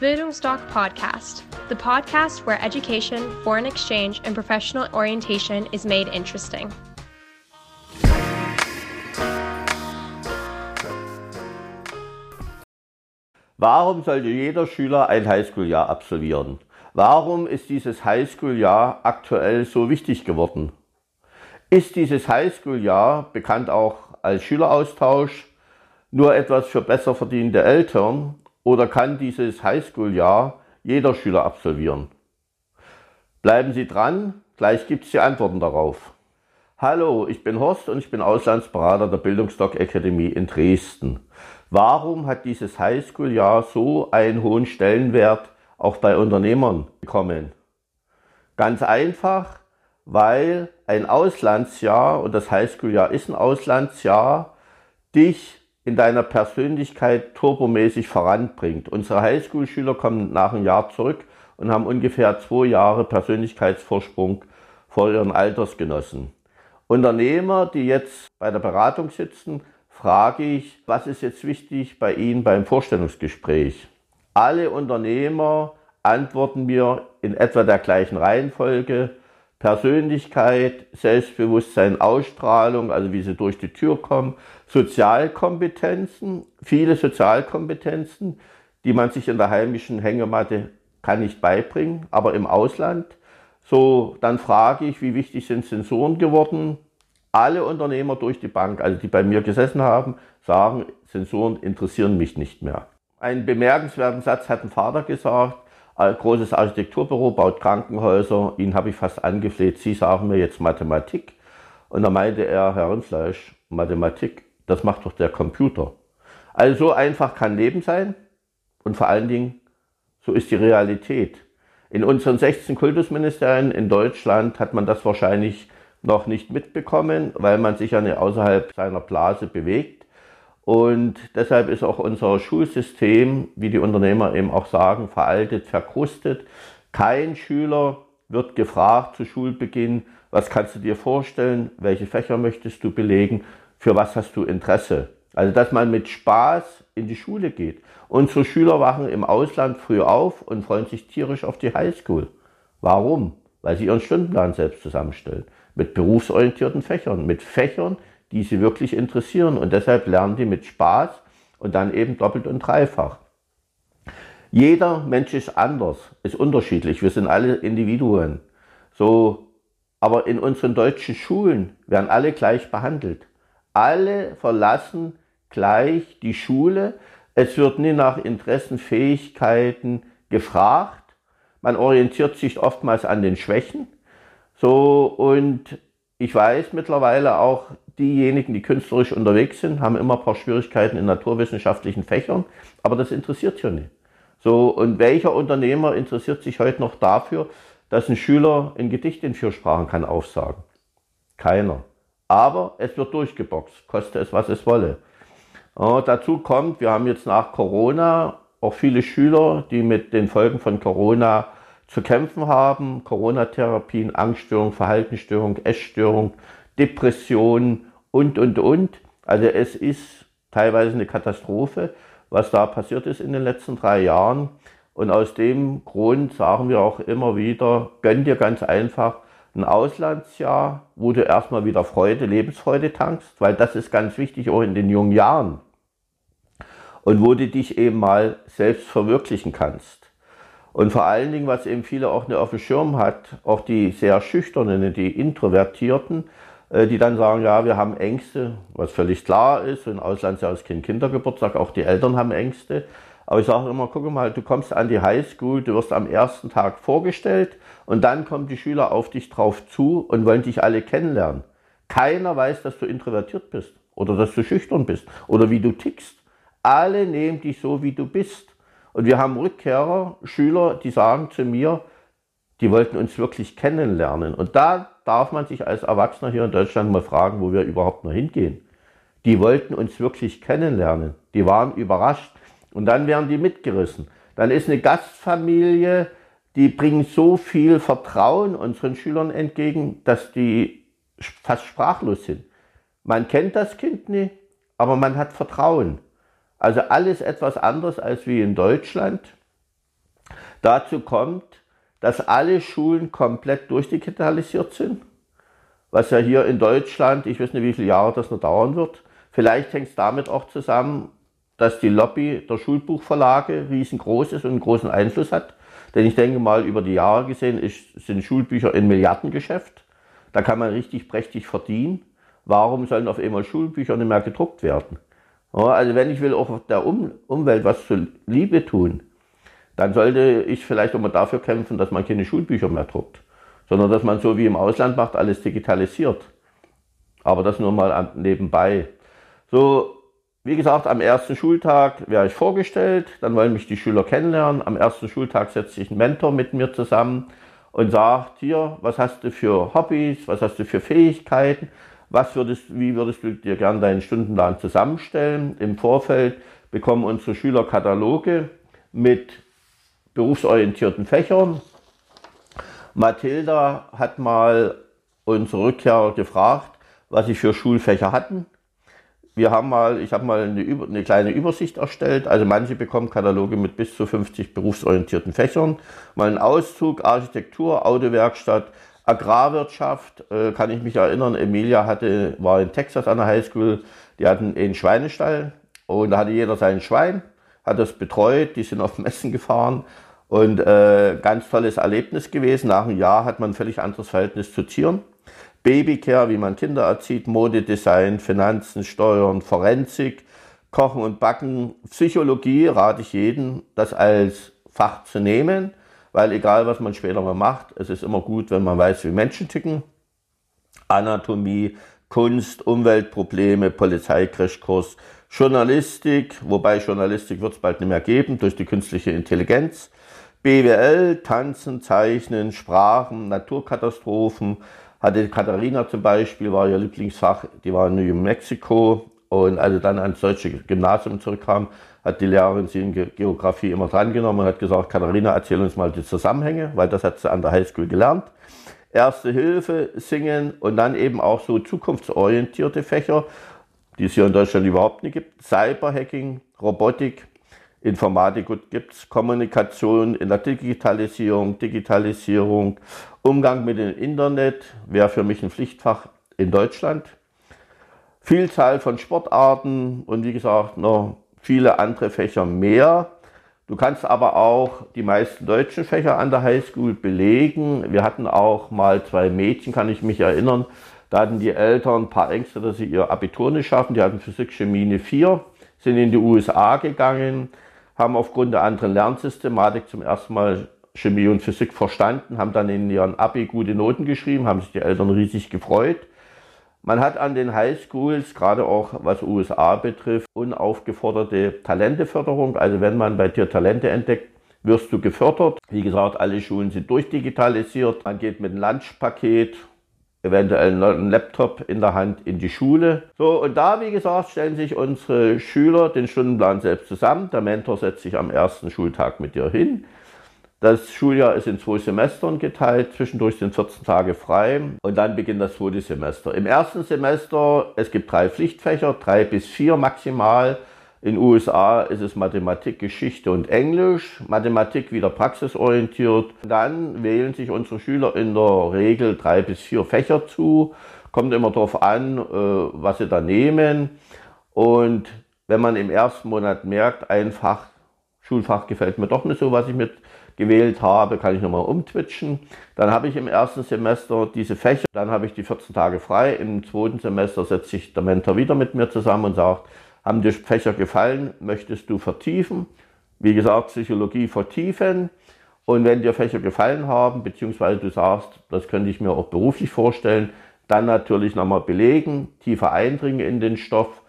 Bildungsdoc Podcast, the podcast where education, foreign exchange, and professional orientation is made interesting. Warum sollte jeder Schüler ein Highschool-Jahr absolvieren? Warum ist dieses Highschool-Jahr aktuell so wichtig geworden? Ist dieses Highschool-Jahr, bekannt auch als Schüleraustausch, nur etwas für besser verdiente Eltern oder kann dieses Highschool-Jahr jeder Schüler absolvieren? Bleiben Sie dran, gleich gibt es die Antworten darauf. Hallo, ich bin Horst und ich bin Auslandsberater der Bildungsdoc Akademie in Dresden. Warum hat dieses Highschool-Jahr so einen hohen Stellenwert auch bei Unternehmern bekommen? Ganz einfach, weil ein Auslandsjahr, und das Highschool-Jahr ist ein Auslandsjahr, dich in deiner Persönlichkeit turbomäßig voranbringt. Unsere Highschool-Schüler kommen nach einem Jahr zurück und haben ungefähr zwei Jahre Persönlichkeitsvorsprung vor ihren Altersgenossen. Unternehmer, die jetzt bei der Beratung sitzen, frage ich, was ist jetzt wichtig bei Ihnen beim Vorstellungsgespräch? Alle Unternehmer antworten mir in etwa der gleichen Reihenfolge. Persönlichkeit, Selbstbewusstsein, Ausstrahlung, also wie sie durch die Tür kommen, Sozialkompetenzen, viele Sozialkompetenzen, die man sich in der heimischen Hängematte kann nicht beibringen, aber im Ausland. So, dann frage ich, wie wichtig sind Sensoren geworden? Alle Unternehmer durch die Bank, also die bei mir gesessen haben, sagen, Sensoren interessieren mich nicht mehr. Einen bemerkenswerten Satz hat ein Vater gesagt, großes Architekturbüro baut Krankenhäuser. Ihn habe ich fast angefleht, Sie sagen mir jetzt Mathematik. Und da meinte er, Herr Rünfleisch, Mathematik, das macht doch der Computer. Also so einfach kann Leben sein und vor allen Dingen, so ist die Realität. In unseren 16 Kultusministerien in Deutschland hat man das wahrscheinlich noch nicht mitbekommen, weil man sich ja nicht außerhalb seiner Blase bewegt. Und deshalb ist auch unser Schulsystem, wie die Unternehmer eben auch sagen, veraltet, verkrustet. Kein Schüler wird gefragt zu Schulbeginn, was kannst du dir vorstellen, welche Fächer möchtest du belegen, für was hast du Interesse. Also dass man mit Spaß in die Schule geht. Unsere Schüler wachen im Ausland früh auf und freuen sich tierisch auf die Highschool. Warum? Weil sie ihren Stundenplan selbst zusammenstellen. Mit berufsorientierten Fächern, mit Fächern, die sie wirklich interessieren. Und deshalb lernen die mit Spaß und dann eben doppelt und dreifach. Jeder Mensch ist anders, ist unterschiedlich. Wir sind alle Individuen. So, aber in unseren deutschen Schulen werden alle gleich behandelt. Alle verlassen gleich die Schule. Es wird nie nach Interessen, Fähigkeiten gefragt. Man orientiert sich oftmals an den Schwächen. So, und ich weiß mittlerweile auch, diejenigen, die künstlerisch unterwegs sind, haben immer ein paar Schwierigkeiten in naturwissenschaftlichen Fächern, aber das interessiert ja nicht. So, und welcher Unternehmer interessiert sich heute noch dafür, dass ein Schüler ein Gedicht in vier Sprachen kann aufsagen? Keiner. Aber es wird durchgeboxt, koste es, was es wolle. Ja, dazu kommt, wir haben jetzt nach Corona auch viele Schüler, die mit den Folgen von Corona zu kämpfen haben. Corona-Therapien, Angststörung, Verhaltensstörung, Essstörung, Depression und, und, und. Also es ist teilweise eine Katastrophe, was da passiert ist in den letzten drei Jahren. Und aus dem Grund sagen wir auch immer wieder, gönn dir ganz einfach ein Auslandsjahr, wo du erstmal wieder Freude, Lebensfreude tankst, weil das ist ganz wichtig auch in den jungen Jahren. Und wo du dich eben mal selbst verwirklichen kannst. Und vor allen Dingen, was eben viele auch nicht auf dem Schirm hat, auch die sehr schüchternen, die Introvertierten, die dann sagen, ja, wir haben Ängste, was völlig klar ist. Ein Auslandsjahr ist kein Kindergeburtstag, auch die Eltern haben Ängste. Aber ich sage immer, guck mal, du kommst an die Highschool, du wirst am ersten Tag vorgestellt und dann kommen die Schüler auf dich drauf zu und wollen dich alle kennenlernen. Keiner weiß, dass du introvertiert bist oder dass du schüchtern bist oder wie du tickst. Alle nehmen dich so, wie du bist. Und wir haben Rückkehrer, Schüler, die sagen zu mir, die wollten uns wirklich kennenlernen. Und da darf man sich als Erwachsener hier in Deutschland mal fragen, wo wir überhaupt noch hingehen. Die wollten uns wirklich kennenlernen. Die waren überrascht. Und dann werden die mitgerissen. Dann ist eine Gastfamilie, die bringt so viel Vertrauen unseren Schülern entgegen, dass die fast sprachlos sind. Man kennt das Kind nicht, aber man hat Vertrauen. Also alles etwas anders als wie in Deutschland. Dazu kommt, dass alle Schulen komplett durchdigitalisiert sind, was ja hier in Deutschland, ich weiß nicht, wie viele Jahre das noch dauern wird. Vielleicht hängt es damit auch zusammen, dass die Lobby der Schulbuchverlage riesengroß ist und einen großen Einfluss hat. Denn ich denke mal, über die Jahre gesehen ist, sind Schulbücher ein Milliardengeschäft. Da kann man richtig prächtig verdienen. Warum sollen auf einmal Schulbücher nicht mehr gedruckt werden? Ja, also wenn ich will auch der um Umwelt was zur Liebe tun, dann sollte ich vielleicht auch mal dafür kämpfen, dass man keine Schulbücher mehr druckt, sondern dass man so wie im Ausland macht, alles digitalisiert. Aber das nur mal nebenbei. So, wie gesagt, am ersten Schultag werde ich vorgestellt, dann wollen mich die Schüler kennenlernen. Am ersten Schultag setzt sich ein Mentor mit mir zusammen und sagt, hier, was hast du für Hobbys, was hast du für Fähigkeiten, was würdest, wie würdest du dir gern deinen Stundenplan zusammenstellen. Im Vorfeld bekommen unsere Schüler Kataloge mit berufsorientierten Fächern. Mathilda hat mal unsere Rückkehrer gefragt, was sie für Schulfächer hatten. Wir haben mal, ich habe mal eine, eine, kleine Übersicht erstellt. Also manche bekommen Kataloge mit bis zu 50 berufsorientierten Fächern. Mal einen Auszug, Architektur, Autowerkstatt, Agrarwirtschaft. Äh, kann ich mich erinnern, Emilia hatte, war in Texas an der Highschool. Die hatten einen Schweinestall und da hatte jeder sein Schwein, hat das betreut. Die sind auf Messen gefahren und äh, ganz tolles Erlebnis gewesen. Nach einem Jahr hat man ein völlig anderes Verhältnis zu Tieren. Babycare, wie man Kinder erzieht, Modedesign, Finanzen, Steuern, Forensik, Kochen und Backen, Psychologie rate ich jedem, das als Fach zu nehmen, weil egal was man später mal macht, es ist immer gut, wenn man weiß, wie Menschen ticken. Anatomie, Kunst, Umweltprobleme, Polizeicrashkurs, Journalistik, wobei Journalistik wird es bald nicht mehr geben durch die künstliche Intelligenz, BWL, Tanzen, Zeichnen, Sprachen, Naturkatastrophen, hatte Katharina zum Beispiel, war ihr Lieblingsfach, die war in New Mexico und als sie dann ans deutsche Gymnasium zurückkam, hat die Lehrerin sie in Geografie immer drangenommen und hat gesagt, Katharina, erzähl uns mal die Zusammenhänge, weil das hat sie an der Highschool gelernt. Erste Hilfe, Singen und dann eben auch so zukunftsorientierte Fächer, die es hier in Deutschland überhaupt nicht gibt. Cyberhacking, Robotik, Informatik gibt es, Kommunikation in der Digitalisierung, Digitalisierung, Umgang mit dem Internet wäre für mich ein Pflichtfach in Deutschland. Vielzahl von Sportarten und wie gesagt noch viele andere Fächer mehr. Du kannst aber auch die meisten deutschen Fächer an der Highschool belegen. Wir hatten auch mal zwei Mädchen, kann ich mich erinnern. Da hatten die Eltern ein paar Ängste, dass sie ihr Abitur nicht schaffen. Die hatten Physik, Chemie eine 4, sind in die USA gegangen, haben aufgrund der anderen Lernsystematik zum ersten Mal Chemie und Physik verstanden, haben dann in ihren Abi gute Noten geschrieben, haben sich die Eltern riesig gefreut. Man hat an den Highschools, gerade auch was USA betrifft, unaufgeforderte Talenteförderung. Also wenn man bei dir Talente entdeckt, wirst du gefördert. Wie gesagt, alle Schulen sind durchdigitalisiert. Man geht mit einem Lunchpaket, eventuell einen Laptop in der Hand in die Schule. So, und da, wie gesagt, stellen sich unsere Schüler den Stundenplan selbst zusammen. Der Mentor setzt sich am ersten Schultag mit dir hin. Das Schuljahr ist in zwei Semestern geteilt, zwischendurch sind 14 Tage frei und dann beginnt das zweite Semester. Im ersten Semester, es gibt drei Pflichtfächer, drei bis vier maximal. In den USA ist es Mathematik, Geschichte und Englisch. Mathematik wieder praxisorientiert. Dann wählen sich unsere Schüler in der Regel drei bis vier Fächer zu. Kommt immer darauf an, äh, was sie da nehmen. Und wenn man im ersten Monat merkt, ein Fach, Schulfach gefällt mir doch nicht so, was ich mit gewählt habe, kann ich nochmal umtwitchen. Dann habe ich im ersten Semester diese Fächer, dann habe ich die 14 Tage frei. Im zweiten Semester setzt sich der Mentor wieder mit mir zusammen und sagt, haben dir Fächer gefallen, möchtest du vertiefen? Wie gesagt, Psychologie vertiefen. Und wenn dir Fächer gefallen haben, beziehungsweise du sagst, das könnte ich mir auch beruflich vorstellen, dann natürlich nochmal belegen, tiefer eindringen in den Stoff.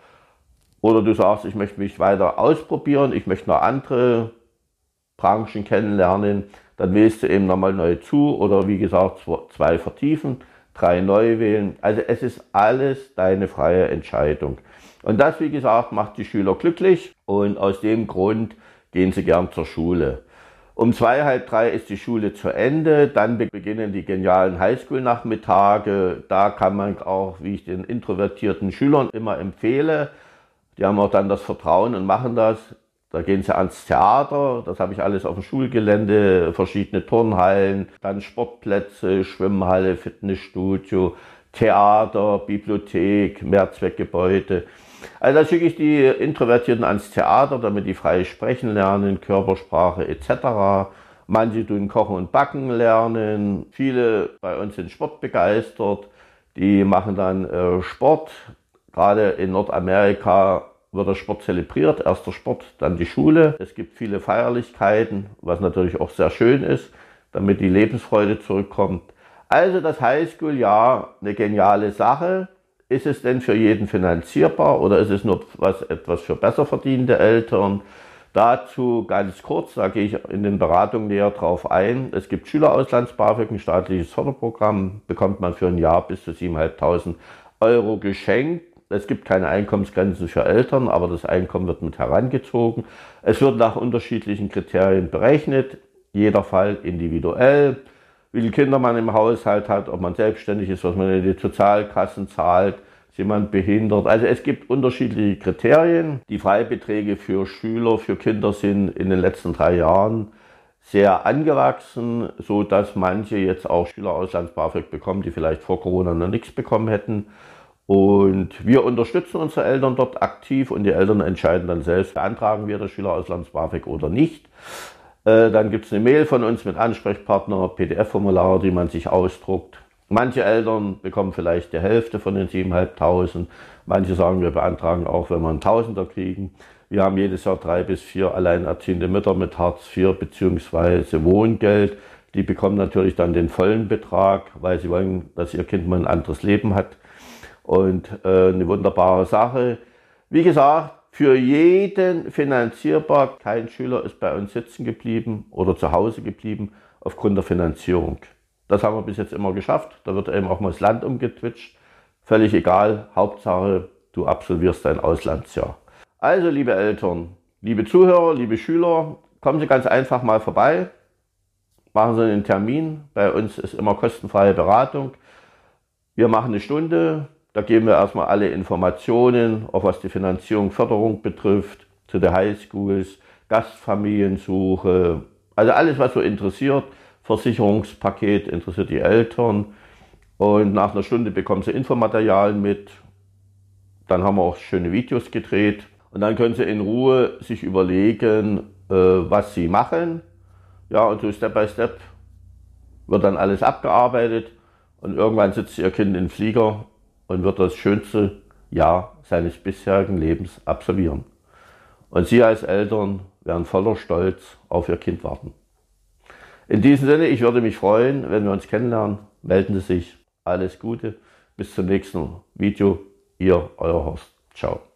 Oder du sagst, ich möchte mich weiter ausprobieren, ich möchte noch andere Branchen kennenlernen, dann wählst du eben nochmal neu zu oder wie gesagt zwei vertiefen, drei neu wählen. Also es ist alles deine freie Entscheidung. Und das, wie gesagt, macht die Schüler glücklich und aus dem Grund gehen sie gern zur Schule. Um zwei, halb drei ist die Schule zu Ende, dann beginnen die genialen Highschool-Nachmittage. Da kann man auch, wie ich den introvertierten Schülern immer empfehle, die haben auch dann das Vertrauen und machen das, Da gehen sie ans Theater, das habe ich alles auf dem Schulgelände, verschiedene Turnhallen, dann Sportplätze, Schwimmhalle, Fitnessstudio, Theater, Bibliothek, Mehrzweckgebäude. Also da schicke ich die Introvertierten ans Theater, damit die frei sprechen lernen, Körpersprache etc. Manche tun Kochen und Backen lernen. Viele bei uns sind sportbegeistert. Die machen dann äh, Sport. Gerade in Nordamerika wird der Sport zelebriert. Erster Sport, dann die Schule. Es gibt viele Feierlichkeiten, was natürlich auch sehr schön ist, damit die Lebensfreude zurückkommt. Also das Highschool, ja, eine geniale Sache. Ist es denn für jeden finanzierbar oder ist es nur was, etwas für besser verdiente Eltern? Dazu ganz kurz, da gehe ich in den Beratungen näher drauf ein. Es gibt Schülerauslands-BAföG, ein staatliches Förderprogramm, bekommt man für ein Jahr bis zu 7.500 Euro geschenkt. Es gibt keine Einkommensgrenzen für Eltern, aber das Einkommen wird mit herangezogen. Es wird nach unterschiedlichen Kriterien berechnet, jeder Fall individuell, wie viele Kinder man im Haushalt hat, ob man selbstständig ist, was man in die Sozialkassen zahlt, jemand behindert. Also es gibt unterschiedliche Kriterien. Die Freibeträge für Schüler, für Kinder sind in den letzten drei Jahren sehr angewachsen, so dass manche jetzt auch Schülerauslands-BAföG bekommen, die vielleicht vor Corona noch nichts bekommen hätten. Und wir unterstützen unsere Eltern dort aktiv und die Eltern entscheiden dann selbst, beantragen wir das Schülerauslands-BAföG oder nicht. Äh, dann gibt es eine Mail von uns mit Ansprechpartner, PDF-Formular, die man sich ausdruckt. Manche Eltern bekommen vielleicht die Hälfte von den 7.500. Manche sagen, wir beantragen auch, wenn wir einen Tausender kriegen. Wir haben jedes Jahr drei bis vier alleinerziehende Mütter mit Hartz IV bzw. Wohngeld. Die bekommen natürlich dann den vollen Betrag, weil sie wollen, dass ihr Kind mal ein anderes Leben hat. Und äh, eine wunderbare Sache. Wie gesagt, für jeden finanzierbar. Kein Schüler ist bei uns sitzen geblieben oder zu Hause geblieben aufgrund der Finanzierung. Das haben wir bis jetzt immer geschafft. Da wird eben auch mal das Land umgetwitscht. Völlig egal. Hauptsache, du absolvierst dein Auslandsjahr. Also, liebe Eltern, liebe Zuhörer, liebe Schüler, kommen Sie ganz einfach mal vorbei. Machen Sie einen Termin. Bei uns ist immer kostenfreie Beratung. Wir machen eine Stunde. Da geben wir erstmal alle Informationen, auch was die Finanzierung, Förderung betrifft, zu den Highschools, Gastfamiliensuche, also alles, was so interessiert. Versicherungspaket interessiert die Eltern. Und nach einer Stunde bekommen sie Infomaterialien mit. Dann haben wir auch schöne Videos gedreht. Und dann können sie in Ruhe sich überlegen, äh, was sie machen. Ja, und so Step by Step wird dann alles abgearbeitet. Und irgendwann sitzt ihr Kind im Flieger und wird das schönste Jahr seines bisherigen Lebens absolvieren. Und Sie als Eltern werden voller Stolz auf Ihr Kind warten. In diesem Sinne, ich würde mich freuen, wenn wir uns kennenlernen. Melden Sie sich. Alles Gute. Bis zum nächsten Video. Ihr, euer Horst. Ciao.